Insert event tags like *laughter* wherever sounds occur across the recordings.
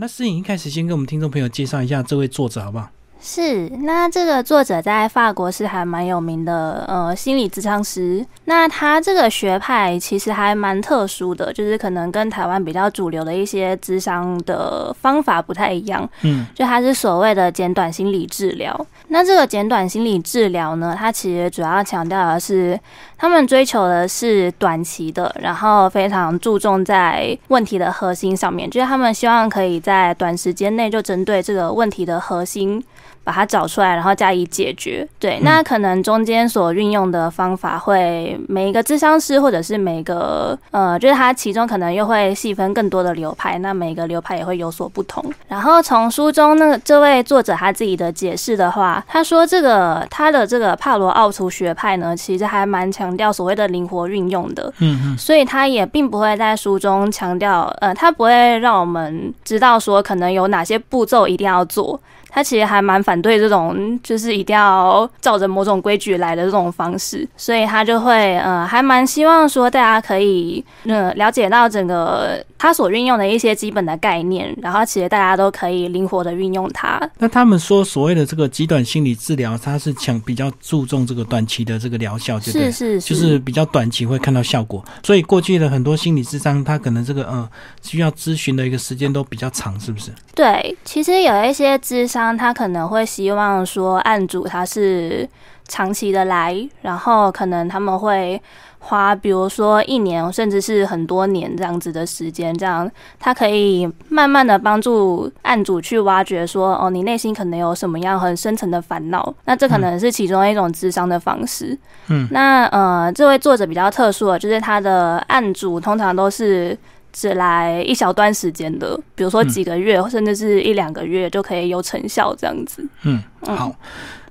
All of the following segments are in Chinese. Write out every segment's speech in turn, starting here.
那诗颖一开始先跟我们听众朋友介绍一下这位作者好不好？是，那这个作者在法国是还蛮有名的，呃，心理咨商师。那他这个学派其实还蛮特殊的，就是可能跟台湾比较主流的一些咨商的方法不太一样。嗯，就他是所谓的简短心理治疗。那这个简短心理治疗呢，它其实主要强调的是，他们追求的是短期的，然后非常注重在问题的核心上面，就是他们希望可以在短时间内就针对这个问题的核心。把它找出来，然后加以解决。对，那可能中间所运用的方法会每一个智商师，或者是每个呃，就是它其中可能又会细分更多的流派，那每个流派也会有所不同。然后从书中那这位作者他自己的解释的话，他说这个他的这个帕罗奥图学派呢，其实还蛮强调所谓的灵活运用的。嗯嗯，所以他也并不会在书中强调，呃，他不会让我们知道说可能有哪些步骤一定要做。他其实还蛮反对这种，就是一定要照着某种规矩来的这种方式，所以他就会，呃，还蛮希望说大家可以，呃，了解到整个他所运用的一些基本的概念，然后其实大家都可以灵活的运用它。那他们说所谓的这个极短心理治疗，它是强比较注重这个短期的这个疗效，是是，就是比较短期会看到效果。所以过去的很多心理智商，他可能这个，呃，需要咨询的一个时间都比较长，是不是？对，其实有一些智商。他可能会希望说，案主他是长期的来，然后可能他们会花，比如说一年，甚至是很多年这样子的时间，这样他可以慢慢的帮助案主去挖掘说，哦，你内心可能有什么样很深层的烦恼，那这可能是其中一种智商的方式。嗯，那呃，这位作者比较特殊的，就是他的案主通常都是。只来一小段时间的，比如说几个月，甚至是一两个月就可以有成效这样子。嗯，好，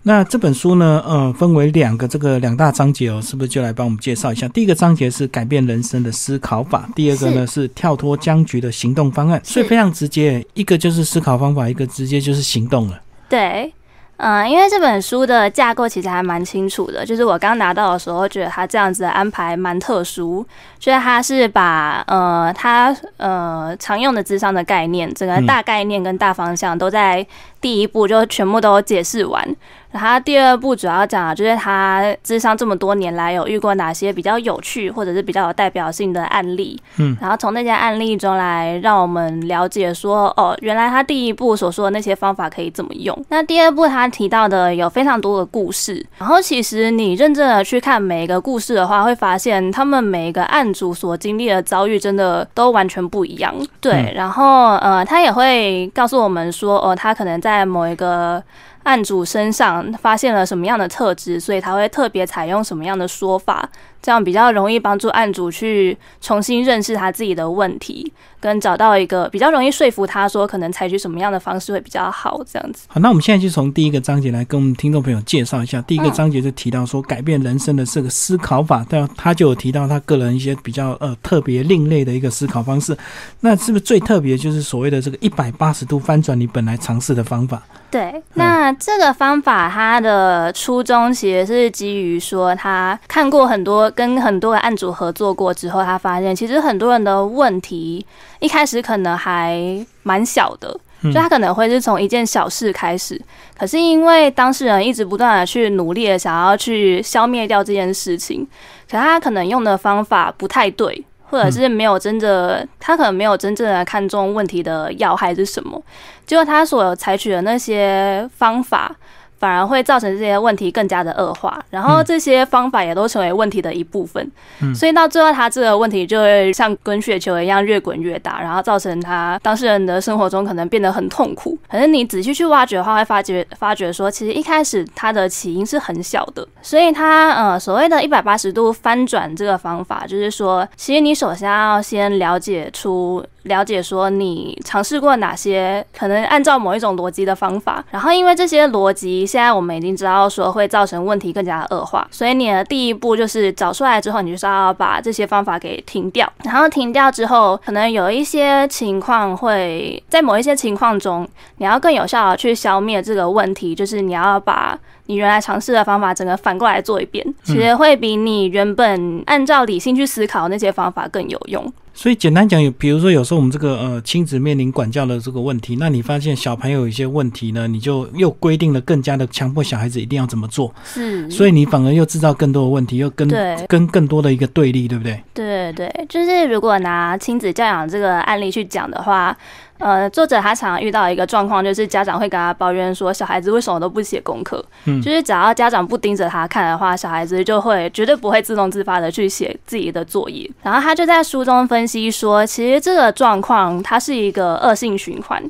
那这本书呢，呃，分为两个这个两大章节哦，是不是就来帮我们介绍一下？第一个章节是改变人生的思考法，第二个呢是跳脱僵局的行动方案，所以非常直接，一个就是思考方法，一个直接就是行动了。对。嗯，因为这本书的架构其实还蛮清楚的，就是我刚拿到的时候，觉得他这样子的安排蛮特殊，就是他是把呃他呃常用的智商的概念，整个大概念跟大方向都在第一步就全部都解释完。然后第二部主要讲的就是他智商这么多年来有遇过哪些比较有趣或者是比较有代表性的案例，嗯，然后从那些案例中来让我们了解说，哦，原来他第一步所说的那些方法可以怎么用。那第二部他提到的有非常多的故事，然后其实你认真的去看每一个故事的话，会发现他们每一个案主所经历的遭遇真的都完全不一样。对，然后呃，他也会告诉我们说，哦，他可能在在某一个。案主身上发现了什么样的特质，所以他会特别采用什么样的说法。这样比较容易帮助案主去重新认识他自己的问题，跟找到一个比较容易说服他说可能采取什么样的方式会比较好。这样子。好，那我们现在就从第一个章节来跟我们听众朋友介绍一下。第一个章节就提到说改变人生的这个思考法，对，他就有提到他个人一些比较呃特别另类的一个思考方式。那是不是最特别就是所谓的这个一百八十度翻转你本来尝试的方法？对，那这个方法它的初衷其实是基于说他看过很多。跟很多个案主合作过之后，他发现其实很多人的问题一开始可能还蛮小的，就他可能会是从一件小事开始，可是因为当事人一直不断的去努力的想要去消灭掉这件事情，可他可能用的方法不太对，或者是没有真的，他可能没有真正的看中问题的要害是什么，结果他所采取的那些方法。反而会造成这些问题更加的恶化，然后这些方法也都成为问题的一部分，所以到最后他这个问题就会像滚雪球一样越滚越大，然后造成他当事人的生活中可能变得很痛苦。可是你仔细去挖掘的话，会发觉发觉说，其实一开始它的起因是很小的，所以他呃所谓的一百八十度翻转这个方法，就是说，其实你首先要先了解出。了解说你尝试过哪些可能按照某一种逻辑的方法，然后因为这些逻辑现在我们已经知道说会造成问题更加恶化，所以你的第一步就是找出来之后，你就是要把这些方法给停掉，然后停掉之后，可能有一些情况会在某一些情况中，你要更有效的去消灭这个问题，就是你要把。你原来尝试的方法，整个反过来做一遍，其实会比你原本按照理性去思考那些方法更有用。所以简单讲，有比如说有时候我们这个呃亲子面临管教的这个问题，那你发现小朋友有一些问题呢，你就又规定了更加的强迫小孩子一定要怎么做，是，所以你反而又制造更多的问题，又跟跟更多的一个对立，对不对？对对，就是如果拿亲子教养这个案例去讲的话，呃，作者他常常遇到一个状况，就是家长会跟他抱怨说，小孩子为什么都不写功课？嗯就是只要家长不盯着他看的话，小孩子就会绝对不会自动自发的去写自己的作业。然后他就在书中分析说，其实这个状况它是一个恶性循环。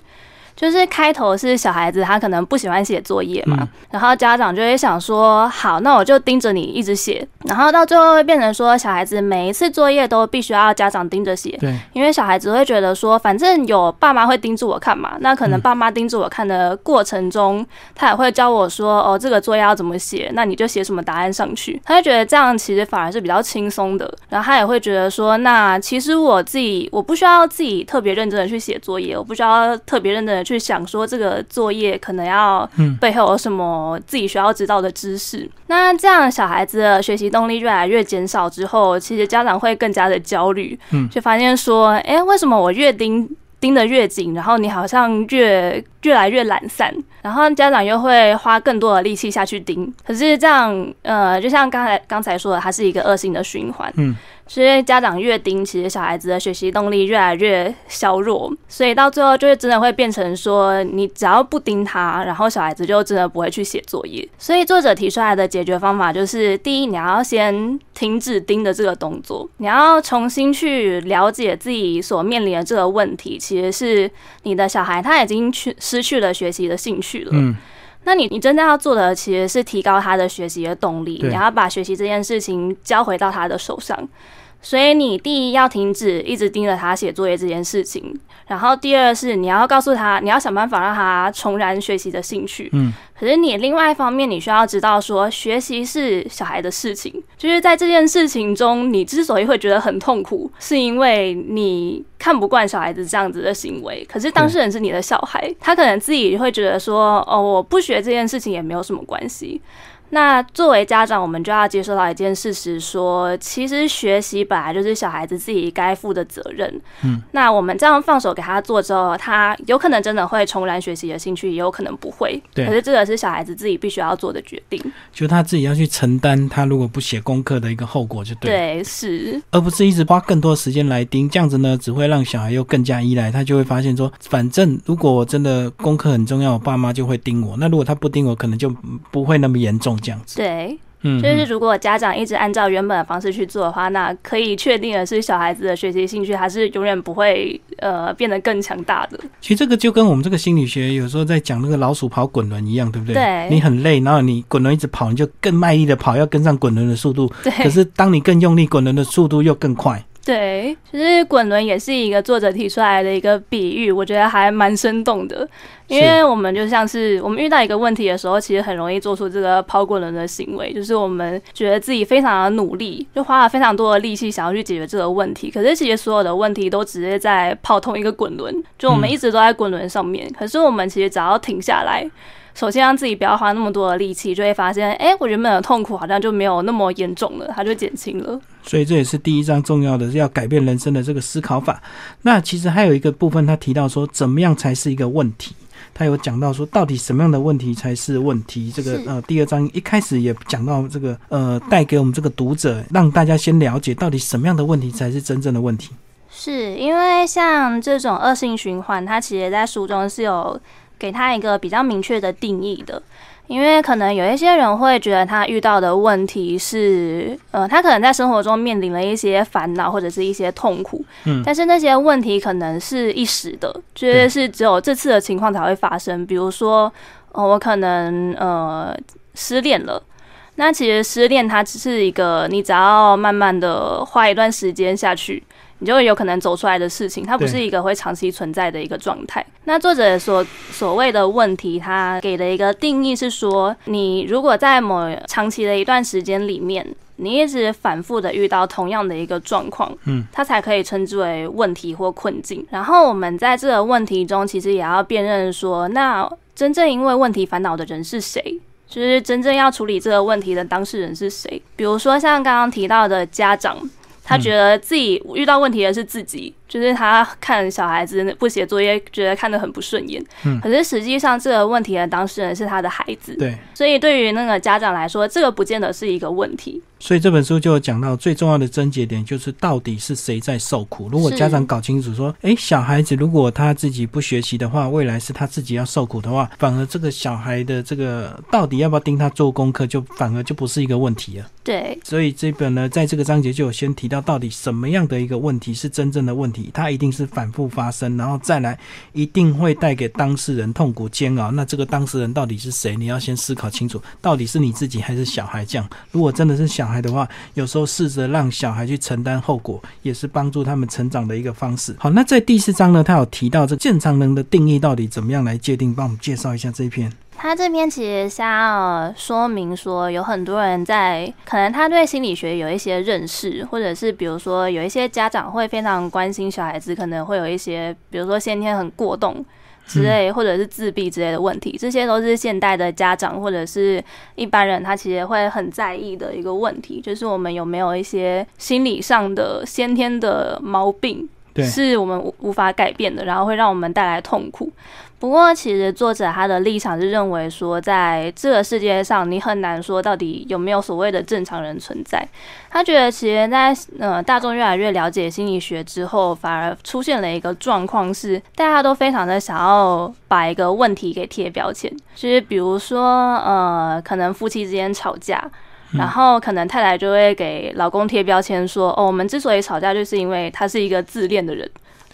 就是开头是小孩子他可能不喜欢写作业嘛，嗯。然后家长就会想说，好，那我就盯着你一直写，然后到最后会变成说，小孩子每一次作业都必须要家长盯着写，对，因为小孩子会觉得说，反正有爸妈会盯着我看嘛，那可能爸妈盯着我看的过程中，他也会教我说，哦，这个作业要怎么写，那你就写什么答案上去。他会觉得这样其实反而是比较轻松的，然后他也会觉得说，那其实我自己我不需要自己特别认真的去写作业，我不需要特别认真的去想说这个作业可能要嗯背后有什么自己需要知道的知识。那这样小孩子的学习动力越来越减少之后，其实家长会更加的焦虑，嗯就发现说，哎、为什么我越盯盯得越紧，然后你好像越越来越懒散，然后家长又会花更多的力气下去盯，可是这样，呃，就像刚才刚才说的，它是一个恶性的循环。嗯，所以家长越盯，其实小孩子的学习动力越来越削弱，所以到最后就是真的会变成说，你只要不盯他，然后小孩子就真的不会去写作业。所以作者提出来的解决方法就是：第一，你要先停止盯的这个动作，你要重新去了解自己所面临的这个问题，其实是你的小孩他已经去失去了学习的兴趣了。嗯，那你你真正要做的其实是提高他的学习的动力，对你要把学习这件事情交回到他的手上。所以你第一要停止一直盯着他写作业这件事情，然后第二是你要告诉他，你要想办法让他重燃学习的兴趣。嗯，可是你另外一方面，你需要知道说，学习是小孩的事情，就是在这件事情中，你之所以会觉得很痛苦，是因为你看不惯小孩子这样子的行为。可是当事人是你的小孩，他可能自己会觉得说，哦，我不学这件事情也没有什么关系。那作为家长，我们就要接受到一件事实说其实学习本来就是小孩子自己该负的责任。嗯，那我们这样放手给他做之后，他有可能真的会重燃学习的兴趣，也有可能不会。对可是这个是小孩子自己必须要做的决定。就他自己要去承担他如果不写功课的一个后果，就对，对，是，而不是一直花更多时间来盯，这样子呢，只会让小孩又更加依赖，他就会发现说，反正如果我真的功课很重要，我爸妈就会盯我，那如果他不盯我，可能就不会那么严重这样子。对。嗯，就是如果家长一直按照原本的方式去做的话，那可以确定的是，小孩子的学习兴趣还是永远不会呃变得更强大的。其实这个就跟我们这个心理学有时候在讲那个老鼠跑滚轮一样，对不对？对你很累，然后你滚轮一直跑，你就更卖力的跑，要跟上滚轮的速度。对，可是当你更用力，滚轮的速度又更快。对，其实滚轮也是一个作者提出来的一个比喻，我觉得还蛮生动的。因为我们就像是我们遇到一个问题的时候，其实很容易做出这个抛滚轮的行为，就是我们觉得自己非常的努力，就花了非常多的力气想要去解决这个问题，可是其实所有的问题都直接在跑同一个滚轮，就我们嗯一直都在滚轮上面，可是我们其实只要停下来。首先让自己不要花那么多的力气，就会发现，哎、我原本的痛苦好像就没有那么严重了，它就减轻了。所以这也是第一章重要的，是要改变人生的这个思考法。那其实还有一个部分，他提到说，怎么样才是一个问题？他有讲到说，到底什么样的问题才是问题？这个呃，第二章一开始也讲到这个呃，带给我们这个读者，让大家先了解到底什么样的问题才是真正的问题。是因为像这种恶性循环，它其实在书中是有给他一个比较明确的定义的。因为可能有一些人会觉得他遇到的问题是，呃，他可能在生活中面临了一些烦恼或者是一些痛苦，嗯但是那些问题可能是一时的，就是是只有这次的情况才会发生。比如说，呃，我可能呃失恋了。那其实失恋它只是一个，你只要慢慢的花一段时间下去，你就会有可能走出来的事情，它不是一个会长期存在的一个状态。那作者所所谓的问题，他给的一个定义是说，你如果在某长期的一段时间里面，你一直反复的遇到同样的一个状况，嗯，它才可以称之为问题或困境。然后我们在这个问题中，其实也要辨认说，那真正因为问题烦恼的人是谁？就是真正要处理这个问题的当事人是谁？比如说像刚刚提到的家长。他觉得自己遇到问题的是自己。就是他看小孩子不写作业，觉得看得很不顺眼。嗯，可是实际上这个问题的当事人是他的孩子。对，所以对于那个家长来说，这个不见得是一个问题。所以这本书就讲到最重要的症结点，就是到底是谁在受苦。如果家长搞清楚说，哎，小孩子如果他自己不学习的话，未来是他自己要受苦的话，反而这个小孩的这个到底要不要盯他做功课，就反而就不是一个问题了。对。所以这本呢，在这个章节就有先提到，到底什么样的一个问题是真正的问题，它一定是反复发生，然后再来一定会带给当事人痛苦煎熬。那这个当事人到底是谁？你要先思考清楚，到底是你自己还是小孩？这样，如果真的是小孩的话，有时候试着让小孩去承担后果，也是帮助他们成长的一个方式。好，那在第四章呢，他有提到这正常人的定义到底怎么样来界定？帮我们介绍一下这一篇。他这边其实想要说明说，有很多人在可能他对心理学有一些认识，或者是比如说有一些家长会非常关心小孩子，可能会有一些比如说先天很过动之类，或者是自闭之类的问题，这些都是现代的家长或者是一般人他其实会很在意的一个问题，就是我们有没有一些心理上的先天的毛病。是我们无无法改变的，然后会让我们带来痛苦。不过，其实作者他的立场是认为说，在这个世界上，你很难说到底有没有所谓的正常人存在。他觉得，其实，在呃大众越来越了解心理学之后，反而出现了一个状况，是大家都非常的想要把一个问题给贴标签，就是比如说，呃，可能夫妻之间吵架。然后可能太太就会给老公贴标签，说：“哦，我们之所以吵架，就是因为他是一个自恋的人，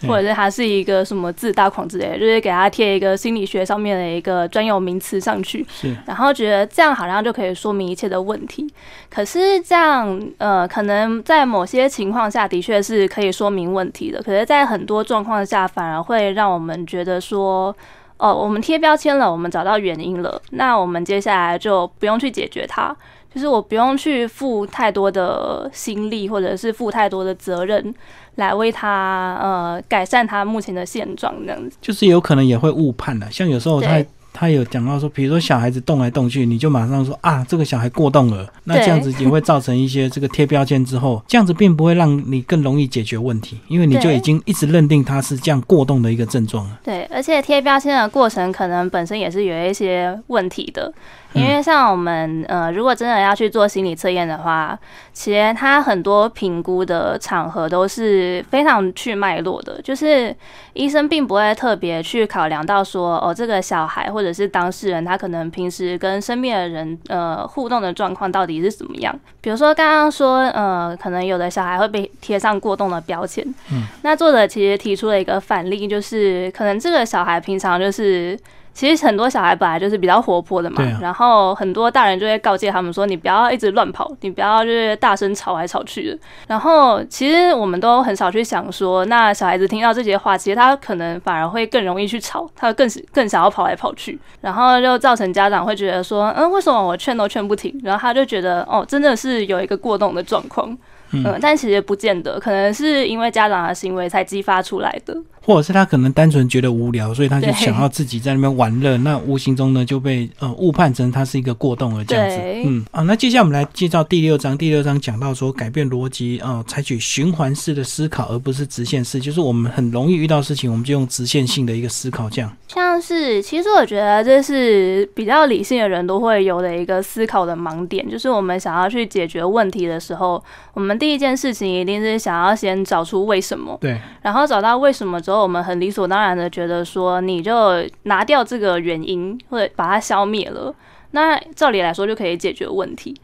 或者是他是一个什么自大狂之类的，就是给他贴一个心理学上面的一个专有名词上去。然后觉得这样好像就可以说明一切的问题。可是这样，呃，可能在某些情况下的确是可以说明问题的。可是，在很多状况下，反而会让我们觉得说，哦，我们贴标签了，我们找到原因了，那我们接下来就不用去解决它。”就是我不用去付太多的心力，或者是负太多的责任，来为他呃改善他目前的现状这样子。就是有可能也会误判了，像有时候他他有讲到说，比如说小孩子动来动去，你就马上说啊，这个小孩过动了，那这样子也会造成一些这个贴标签之后，这样子并不会让你更容易解决问题，因为你就已经一直认定他是这样过动的一个症状了。对，而且贴标签的过程可能本身也是有一些问题的。因为像我们呃，如果真的要去做心理测验的话，其实它很多评估的场合都是非常去脉络的，就是医生并不会特别去考量到说，哦，这个小孩或者是当事人他可能平时跟身边的人呃互动的状况到底是怎么样。比如说刚刚说呃，可能有的小孩会被贴上过动的标签，嗯，那作者其实提出了一个反例，就是可能这个小孩平常就是。其实很多小孩本来就是比较活泼的嘛，然后很多大人就会告诫他们说：“你不要一直乱跑，你不要就是大声吵来吵去的。”然后其实我们都很少去想说，那小孩子听到这些话，其实他可能反而会更容易去吵，他更更想要跑来跑去，然后就造成家长会觉得说：“嗯，为什么我劝都劝不停？”然后他就觉得哦，真的是有一个过动的状况，嗯，但其实不见得，可能是因为家长的行为才激发出来的。或者是他可能单纯觉得无聊，所以他就想要自己在那边玩乐，那无形中呢就被呃误判成他是一个过动儿这样子。嗯啊，那接下来我们来介绍第六章。第六章讲到说改变逻辑啊，采取循环式的思考，而不是直线式。就是我们很容易遇到事情，我们就用直线性的一个思考这样。像是其实我觉得这是比较理性的人都会有的一个思考的盲点，就是我们想要去解决问题的时候，我们第一件事情一定是想要先找出为什么。对，然后找到为什么之后。我们很理所当然的觉得说，你就拿掉这个原因，或者把它消灭了，那照理来说就可以解决问题。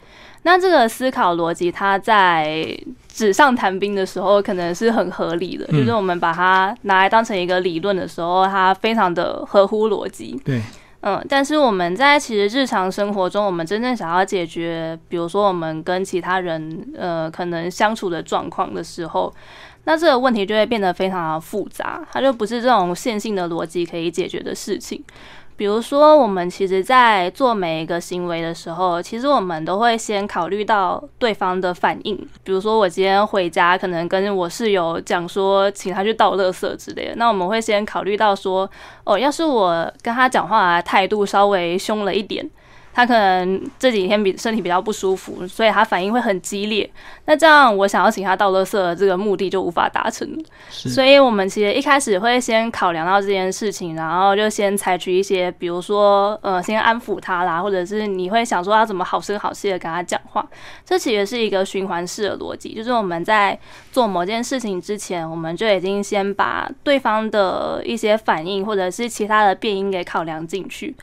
那这个思考逻辑，它在纸上谈兵的时候可能是很合理的，就是我们把它拿来当成一个理论的时候，它非常的合乎逻辑。对，嗯，但是我们在其实日常生活中，我们真正想要解决，比如说我们跟其他人呃可能相处的状况的时候。那这个问题就会变得非常的复杂，它就不是这种线性的逻辑可以解决的事情。比如说，我们其实，在做每一个行为的时候，其实我们都会先考虑到对方的反应。比如说，我今天回家，可能跟我室友讲说，请他去倒垃圾之类的，那我们会先考虑到说，哦，要是我跟他讲话态度稍微凶了一点。他可能这几天比身体比较不舒服，所以他反应会很激烈。那这样我想要请他倒垃圾的这个目的就无法达成。所以我们其实一开始会先考量到这件事情，然后就先采取一些，比如说呃，先安抚他啦，或者是你会想说要怎么好声好气的跟他讲话。这其实是一个循环式的逻辑，就是我们在做某件事情之前，我们就已经先把对方的一些反应或者是其他的变音给考量进去。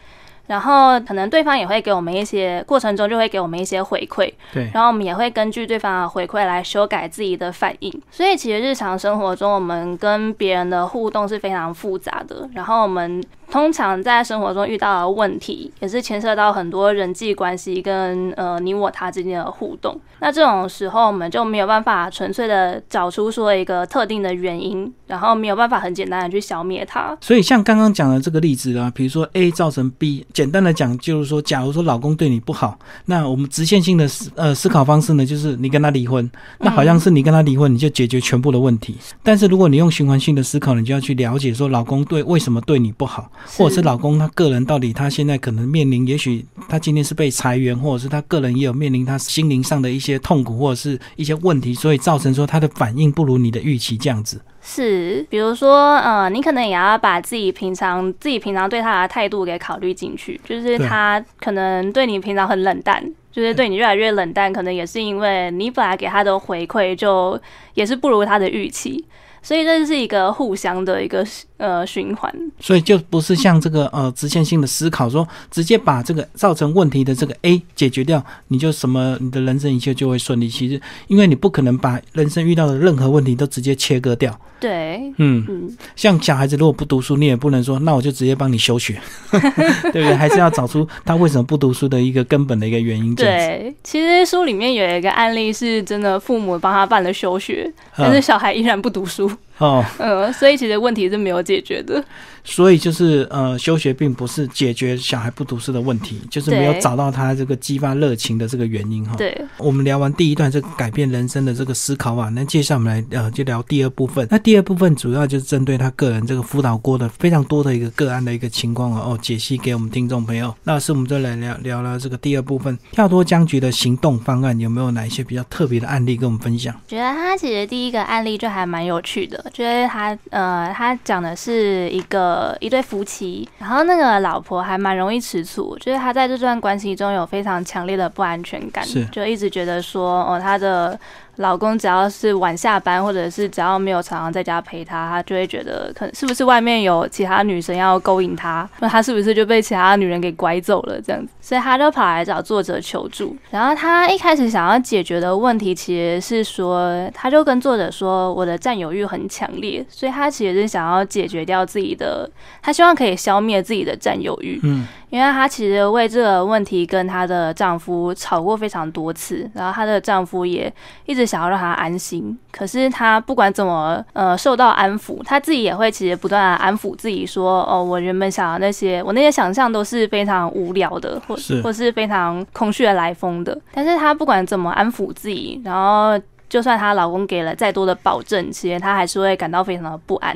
然后可能对方也会给我们一些过程中就会给我们一些回馈，对，然后我们也会根据对方的回馈来修改自己的反应。所以其实日常生活中我们跟别人的互动是非常复杂的。然后我们通常在生活中遇到的问题，也是牵涉到很多人际关系跟呃你我他之间的互动。那这种时候我们就没有办法纯粹的找出说一个特定的原因，然后没有办法很简单的去消灭它。所以像刚刚讲的这个例子啊，比如说 A 造成 B。简单的讲，就是说，假如说老公对你不好，那我们直线性的思呃思考方式呢，就是你跟他离婚，那好像是你跟他离婚，你就解决全部的问题。但是如果你用循环性的思考，你就要去了解说，老公对为什么对你不好，或者是老公他个人到底他现在可能面临，也许他今天是被裁员，或者是他个人也有面临他心灵上的一些痛苦或者是一些问题，所以造成说他的反应不如你的预期这样子。是，比如说，呃，你可能也要把自己平常自己平常对他的态度给考虑进去，就是他可能对你平常很冷淡，就是对你越来越冷淡，可能也是因为你本来给他的回馈就也是不如他的预期。所以这是一个互相的一个呃循环，所以就不是像这个呃直线性的思考，说直接把这个造成问题的这个 A 解决掉，你就什么你的人生一切就会顺利。其实因为你不可能把人生遇到的任何问题都直接切割掉。对，嗯嗯，像小孩子如果不读书，你也不能说那我就直接帮你休学，*laughs* 对不对？还是要找出他为什么不读书的一个根本的一个原因。对，其实书里面有一个案例是真的，父母帮他办了休学，但是小孩依然不读书。哦，嗯，*laughs* 所以其实问题是没有解决的。所以就是呃，休学并不是解决小孩不读书的问题，就是没有找到他这个激发热情的这个原因哈。对，我们聊完第一段这个改变人生的这个思考啊，那接下来我们来呃就聊第二部分。那第二部分主要就是针对他个人这个辅导过的非常多的一个个案的一个情况哦，解析给我们听众朋友。那是我们再来聊聊了这个第二部分，跳脱僵局的行动方案有没有哪一些比较特别的案例跟我们分享？觉得他其实第一个案例就还蛮有趣的，觉得他呃他讲的是一个。呃，一对夫妻，然后那个老婆还蛮容易吃醋，就是他在这段关系中有非常强烈的不安全感，就一直觉得说，哦，他的。老公只要是晚下班，或者是只要没有常常在家陪她，她就会觉得可能是不是外面有其他女生要勾引她，那她是不是就被其他女人给拐走了这样子？所以她就跑来找作者求助。然后她一开始想要解决的问题其实是说，她就跟作者说，我的占有欲很强烈，所以她其实是想要解决掉自己的，她希望可以消灭自己的占有欲。嗯。因为她其实为这个问题跟她的丈夫吵过非常多次，然后她的丈夫也一直想要让她安心，可是她不管怎么呃受到安抚，她自己也会其实不断的安抚自己说，哦，我原本想的那些，我那些想象都是非常无聊的，或或是非常空穴来风的。但是她不管怎么安抚自己，然后就算她老公给了再多的保证，其实她还是会感到非常的不安，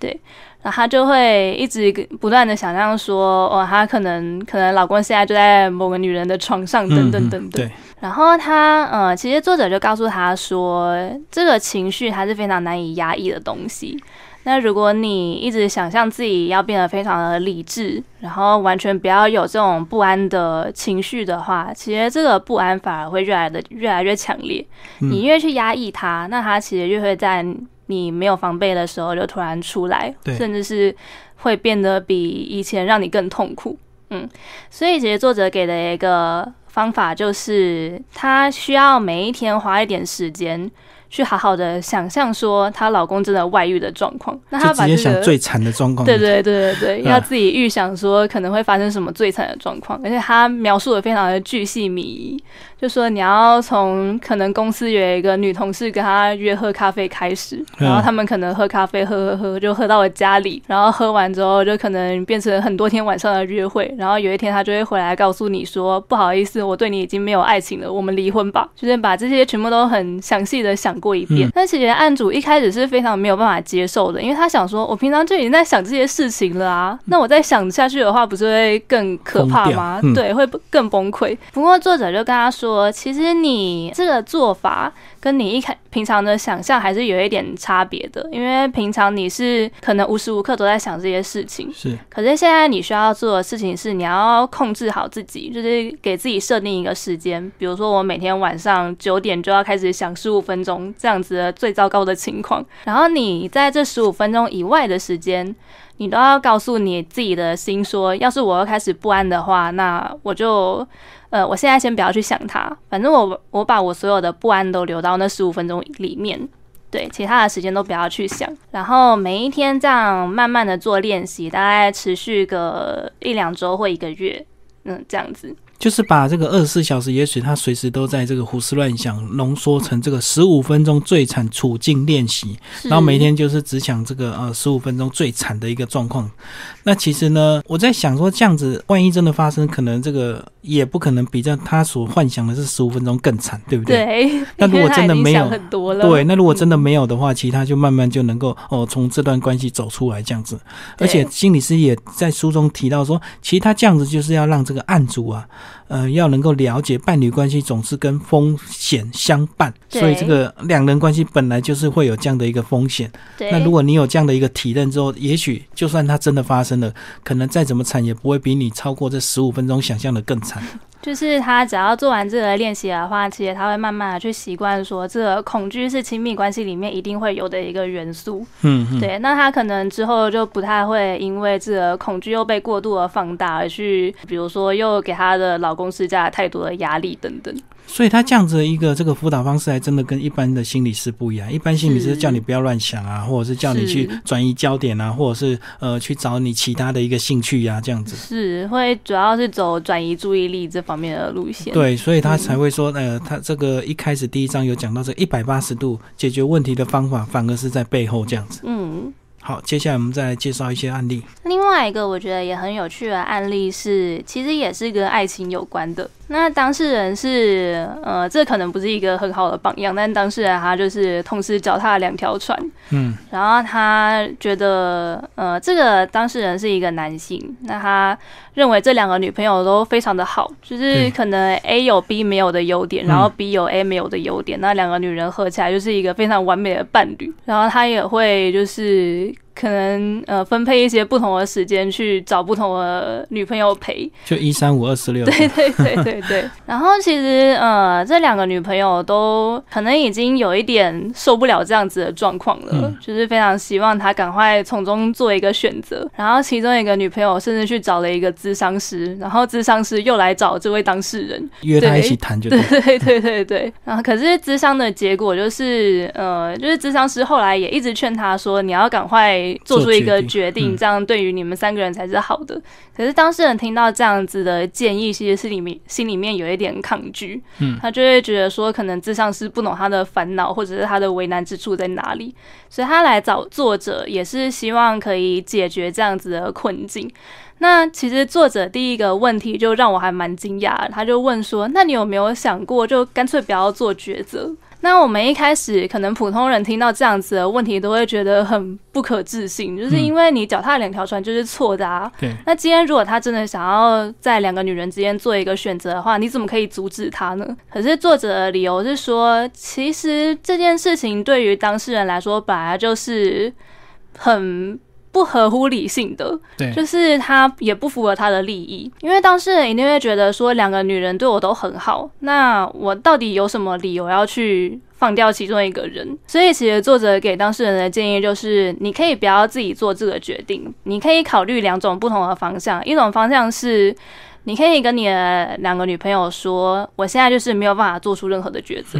对。她就会一直不断的想象说，哦，她可能可能老公现在就在某个女人的床上，等等等等。对。然后她，呃，其实作者就告诉她说，这个情绪还是非常难以压抑的东西。那如果你一直想象自己要变得非常的理智，然后完全不要有这种不安的情绪的话，其实这个不安反而会越来的越来越强烈。你越去压抑它，那它其实越会在。你没有防备的时候，就突然出来，甚至是会变得比以前让你更痛苦。嗯，所以其实作者给的一个方法就是，他需要每一天花一点时间。去好好的想象说她老公真的外遇的状况，那她直接想最惨的状况，对对对对对，要自己预想说可能会发生什么最惨的状况，而且她描述的非常的巨细靡遗，就说你要从可能公司有一个女同事跟她约喝咖啡开始，然后他们可能喝咖啡喝喝喝就喝到了家里，然后喝完之后就可能变成很多天晚上的约会，然后有一天她就会回来告诉你说不好意思，我对你已经没有爱情了，我们离婚吧，就是把这些全部都很详细的想。想过一遍。但其实案主一开始是非常没有办法接受的，因为他想说，我平常就已经在想这些事情了啊，那我再想下去的话，不是会更可怕吗？对，会更崩溃。不过作者就跟他说，其实你这个做法。跟你一开平常的想象还是有一点差别的，因为平常你是可能无时无刻都在想这些事情，是。可是现在你需要做的事情是，你要控制好自己，就是给自己设定一个时间，比如说我每天晚上九点就要开始想十五分钟这样子的最糟糕的情况，然后你在这十五分钟以外的时间，你都要告诉你自己的心说，要是我要开始不安的话，那我就。呃，我现在先不要去想它，反正我我把我所有的不安都留到那十五分钟里面，对，其他的时间都不要去想，然后每一天这样慢慢的做练习，大概持续个一两周或一个月，嗯，这样子。就是把这个二十四小时，也许他随时都在这个胡思乱想，浓缩成这个十五分钟最惨处境练习，然后每天就是只想这个呃十五分钟最惨的一个状况。那其实呢，我在想说，这样子万一真的发生，可能这个也不可能比较他所幻想的是十五分钟更惨，对不对？对。那如果真的没有，对，那如果真的没有的话，其实他就慢慢就能够哦从这段关系走出来这样子。而且心理师也在书中提到说，其实他这样子就是要让这个案主啊。呃，要能够了解伴侣关系总是跟风险相伴，所以这个两人关系本来就是会有这样的一个风险。那如果你有这样的一个体认之后，也许就算它真的发生了，可能再怎么惨也不会比你超过这十五分钟想象的更惨。就是他只要做完这个练习的话，其实他会慢慢的去习惯说，这个恐惧是亲密关系里面一定会有的一个元素。嗯，对。那他可能之后就不太会因为这个恐惧又被过度的放大而去，比如说又给他的老公施加太多的压力等等。所以他这样子的一个这个辅导方式，还真的跟一般的心理师不一样。一般心理师叫你不要乱想啊，或者是叫你去转移焦点啊，或者是呃去找你其他的一个兴趣呀，这样子。是会主要是走转移注意力这方面的路线。对，所以他才会说，呃，他这个一开始第一章有讲到这一百八十度解决问题的方法，反而是在背后这样子。嗯。好，接下来我们再来介绍一些案例。另外一个我觉得也很有趣的案例是，其实也是跟爱情有关的。那当事人是，呃，这可能不是一个很好的榜样，但当事人他就是同时脚踏两条船。嗯，然后他觉得，呃，这个当事人是一个男性，那他认为这两个女朋友都非常的好，就是可能 A 有 B 没有的优点，然后 B 有 A 没有的优点，那两个女人合起来就是一个非常完美的伴侣。然后他也会就是。可能呃分配一些不同的时间去找不同的女朋友陪，就一三五二四六。对 *laughs* 对对对对。然后其实呃这两个女朋友都可能已经有一点受不了这样子的状况了，就是非常希望他赶快从中做一个选择。然后其中一个女朋友甚至去找了一个咨商师，然后咨商师又来找这位当事人约他一起谈，就对对对对对。然后可是咨商的结果就是呃就是咨商师后来也一直劝他说你要赶快。做出一个决定，这样对于你们三个人才是好的。可是当事人听到这样子的建议，其实是里面心里面有一点抗拒，嗯，他就会觉得说，可能智商师不懂他的烦恼，或者是他的为难之处在哪里，所以他来找作者，也是希望可以解决这样子的困境。那其实作者第一个问题就让我还蛮惊讶，他就问说：“那你有没有想过，就干脆不要做抉择？”那我们一开始可能普通人听到这样子的问题，都会觉得很不可置信，就是因为你脚踏两条船就是错的啊。对。那今天如果他真的想要在两个女人之间做一个选择的话，你怎么可以阻止他呢？可是作者的理由是说，其实这件事情对于当事人来说，本来就是很。不合乎理性的，对，就是他也不符合他的利益，因为当事人一定会觉得说两个女人对我都很好，那我到底有什么理由要去放掉其中一个人？所以其实作者给当事人的建议就是，你可以不要自己做这个决定，你可以考虑两种不同的方向，一种方向是你可以跟你的两个女朋友说，我现在就是没有办法做出任何的抉择。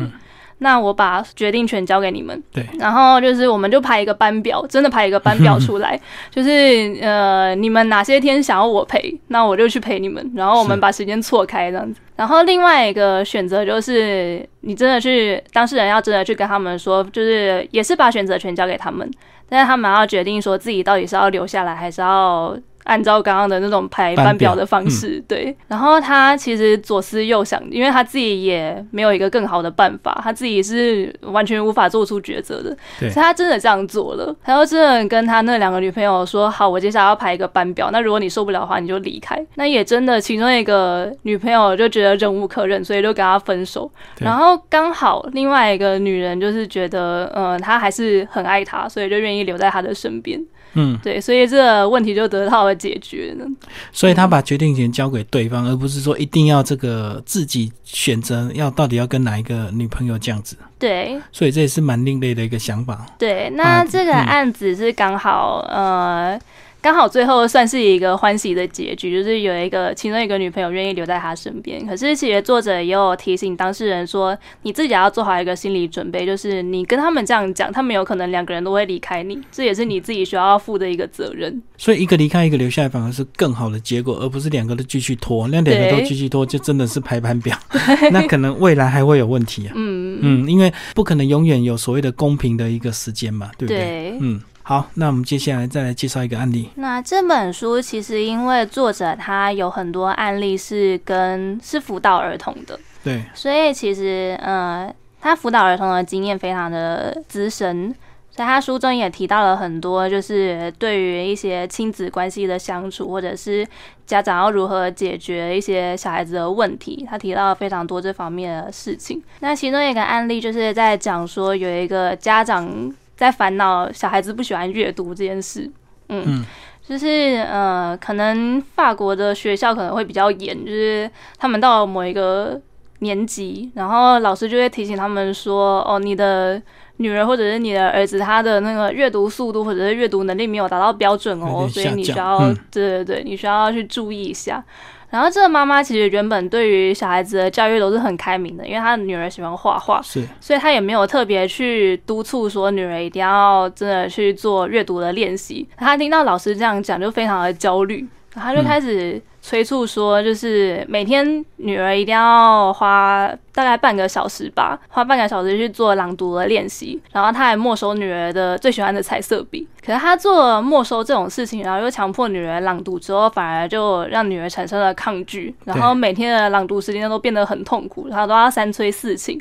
那我把决定权交给你们，对，然后就是我们就排一个班表，真的排一个班表出来，*laughs* 就是呃，你们哪些天想要我陪，那我就去陪你们，然后我们把时间错开这样子。然后另外一个选择就是，你真的去当事人要真的去跟他们说，就是也是把选择权交给他们，但是他们要决定说自己到底是要留下来还是要。按照刚刚的那种排班表的方式，对。然后他其实左思右想，因为他自己也没有一个更好的办法，他自己是完全无法做出抉择的，所以他真的这样做了。他就真的跟他那两个女朋友说：“好，我接下来要排一个班表，那如果你受不了的话，你就离开。”那也真的，其中一个女朋友就觉得忍无可忍，所以就跟他分手。然后刚好另外一个女人就是觉得，呃，他还是很爱他，所以就愿意留在他的身边。嗯，对，所以这个问题就得到了解决呢。所以他把决定权交给对方，而不是说一定要这个自己选择要到底要跟哪一个女朋友这样子。对，所以这也是蛮另类的一个想法。对，那这个案子是刚好呃。刚好最后算是一个欢喜的结局，就是有一个其中一个女朋友愿意留在他身边。可是其实作者也有提醒当事人说，你自己要做好一个心理准备，就是你跟他们这样讲，他们有可能两个人都会离开你，这也是你自己需要负的一个责任。所以一个离开，一个留下来，反而是更好的结果，而不是两个都继续拖。那两个都继续拖，就真的是排班表，*laughs* 那可能未来还会有问题啊。嗯嗯，因为不可能永远有所谓的公平的一个时间嘛，对不对？嗯。好，那我们接下来再来介绍一个案例。那这本书其实因为作者他有很多案例是跟是辅导儿童的，对，所以其实呃，他辅导儿童的经验非常的资深，在他书中也提到了很多，就是对于一些亲子关系的相处，或者是家长要如何解决一些小孩子的问题，他提到了非常多这方面的事情。那其中一个案例就是在讲说有一个家长。在烦恼小孩子不喜欢阅读这件事，嗯，就是呃，可能法国的学校可能会比较严，就是他们到某一个年级，然后老师就会提醒他们说，哦，你的女儿或者是你的儿子，他的那个阅读速度或者是阅读能力没有达到标准哦，所以你需要，对对对，你需要去注意一下。然后这个妈妈其实原本对于小孩子的教育都是很开明的，因为她的女儿喜欢画画，是，所以她也没有特别去督促说女儿一定要真的去做阅读的练习。她听到老师这样讲，就非常的焦虑，她就开始。催促说，就是每天女儿一定要花大概半个小时吧，花半个小时去做朗读的练习。然后他还没收女儿的最喜欢的彩色笔。可是他做了没收这种事情，然后又强迫女儿朗读之后，反而就让女儿产生了抗拒。然后每天的朗读时间都变得很痛苦，然后都要三催四请。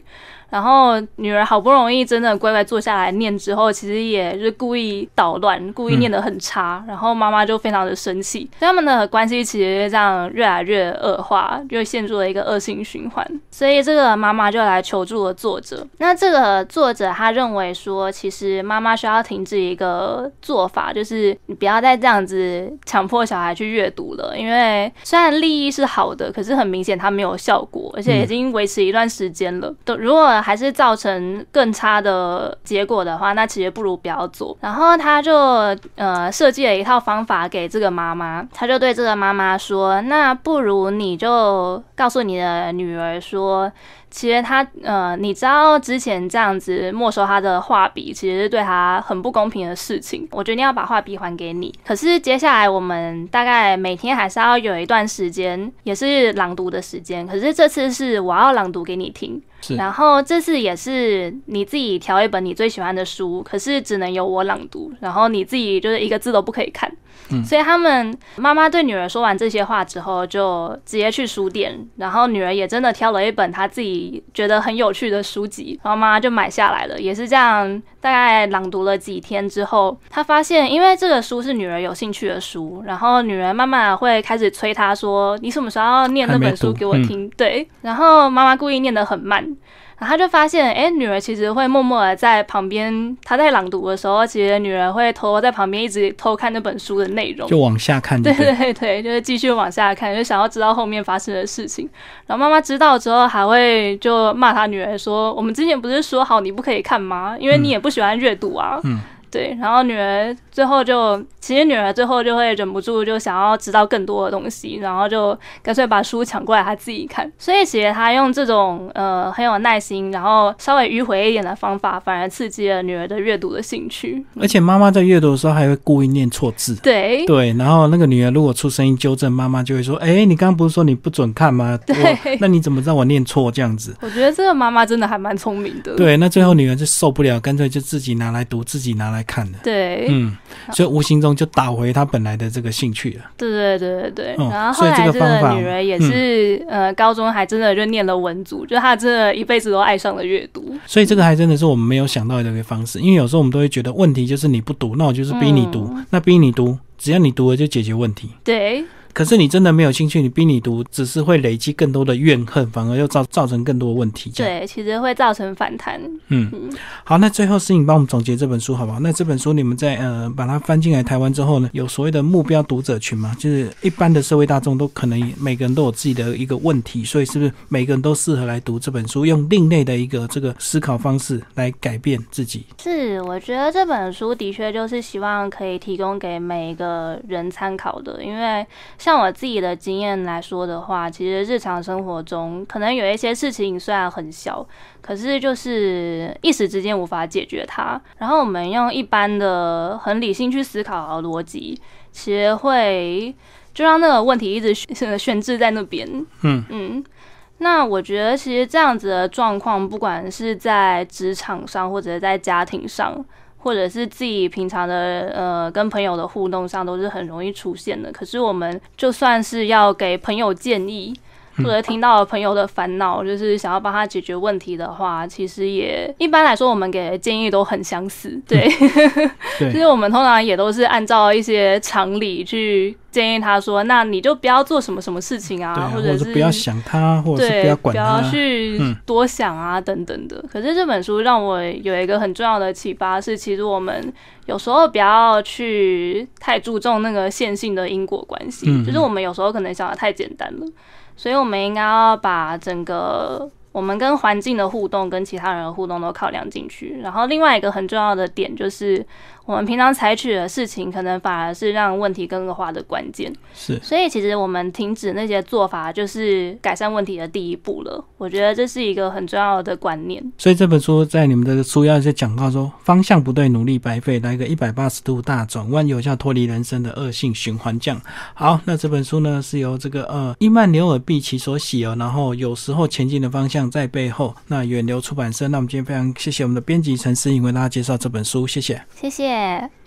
然后女儿好不容易真的乖乖坐下来念之后，其实也是故意捣乱，故意念得很差。然后妈妈就非常的生气，他们的关系其实这样越来越恶化，就陷入了一个恶性循环。所以这个妈妈就来求助了作者。那这个作者他认为说，其实妈妈需要停止一个做法，就是你不要再这样子强迫小孩去阅读了。因为虽然利益是好的，可是很明显它没有效果，而且已经维持一段时间了。都如果还是造成更差的结果的话，那其实不如不要做。然后他就呃设计了一套方法给这个妈妈，他就对这个妈妈说：“那不如你就告诉你的女儿说。”其实他呃，你知道之前这样子没收他的画笔，其实是对他很不公平的事情。我决定要把画笔还给你。可是接下来我们大概每天还是要有一段时间，也是朗读的时间。可是这次是我要朗读给你听，然后这次也是你自己挑一本你最喜欢的书，可是只能由我朗读，然后你自己就是一个字都不可以看。所以他们妈妈对女儿说完这些话之后，就直接去书店，然后女儿也真的挑了一本她自己觉得很有趣的书籍，然后妈妈就买下来了。也是这样，大概朗读了几天之后，她发现，因为这个书是女儿有兴趣的书，然后女儿慢慢会开始催她说：“你什么时候要念那本书给我听？”对，然后妈妈故意念得很慢。然后他就发现，哎，女儿其实会默默的在旁边，他在朗读的时候，其实女儿会偷偷在旁边一直偷看那本书的内容，就往下看。对对对，就是继续往下看，就想要知道后面发生的事情。然后妈妈知道之后，还会就骂他女儿说：“我们之前不是说好你不可以看吗？因为你也不喜欢阅读啊。”嗯。对，然后女儿最后就，其实女儿最后就会忍不住就想要知道更多的东西，然后就干脆把书抢过来她自己看。所以其实她用这种呃很有耐心，然后稍微迂回一点的方法，反而刺激了女儿的阅读的兴趣。而且妈妈在阅读的时候还会故意念错字。对对，然后那个女儿如果出声音纠正，妈妈就会说：“哎，你刚刚不是说你不准看吗？对，那你怎么知道我念错这样子？”我觉得这个妈妈真的还蛮聪明的。对，那最后女儿就受不了，干脆就自己拿来读，自己拿来看的。对，嗯，所以无形中就打回他本来的这个兴趣了。对对对对对。哦然后后来这个女儿也是、呃，高中还真的就念了文组，就她真的一辈子都爱上了阅读。所以这个还真的是我们没有想到的一个方式，因为有时候我们都会觉得问题就是你不读，那我就是逼你读，嗯那逼你读，只要你读了就解决问题。对，可是你真的没有兴趣，你逼你读，只是会累积更多的怨恨，反而又造造成更多的问题。对，其实会造成反弹。嗯，好，那最后诗颖帮我们总结这本书好不好？那这本书你们在呃把它翻进来台湾之后呢，有所谓的目标读者群吗？就是一般的社会大众都可能每个人都有自己的一个问题，所以是不是每个人都适合来读这本书，用另类的一个这个思考方式来改变自己？是，我觉得这本书的确就是希望可以提供给每一个人参考的，因为像我自己的经验来说的话，其实日常生活中可能有一些事情虽然很小，可是就是一时之间无法解决它，然后我们用一般的很理性去思考的逻辑，其实会就让那个问题一直悬 *laughs* 悬置在那边。嗯嗯。那我觉得，其实这样子的状况，不管是在职场上，或者在家庭上，或者是自己平常的呃跟朋友的互动上，都是很容易出现的。可是我们就算是要给朋友建议，或者听到朋友的烦恼，就是想要帮他解决问题的话，其实也一般来说，我们给的建议都很相似。对，对其实 *laughs* 我们通常也都是按照一些常理去建议他说，那你就不要做什么什么事情啊，啊，或者是不要想他，或者是，不要管他。去嗯多想啊，等等的。可是这本书让我有一个很重要的启发是，其实我们有时候不要去太注重那个线性的因果关系，嗯就是我们有时候可能想的太简单了，所以我们应该要把整个。我们跟环境的互动，跟其他人的互动都考量进去。然后另外一个很重要的点就是，我们平常采取的事情，可能反而是让问题更恶化的关键。是所以其实我们停止那些做法，就是改善问题的第一步了。我觉得这是一个很重要的观念。所以这本书在你们的书要就讲到说，方向不对，努力白费，来个一百八十度大转弯，有效脱离人生的恶性循环。这样好，那这本书呢是由这个呃伊曼纽尔毕奇所写哦，然后有时候前进的方向在背后。那远流出版社，那我们今天非常谢谢我们的编辑陈思颖为大家介绍这本书，谢谢。谢谢。Yeah.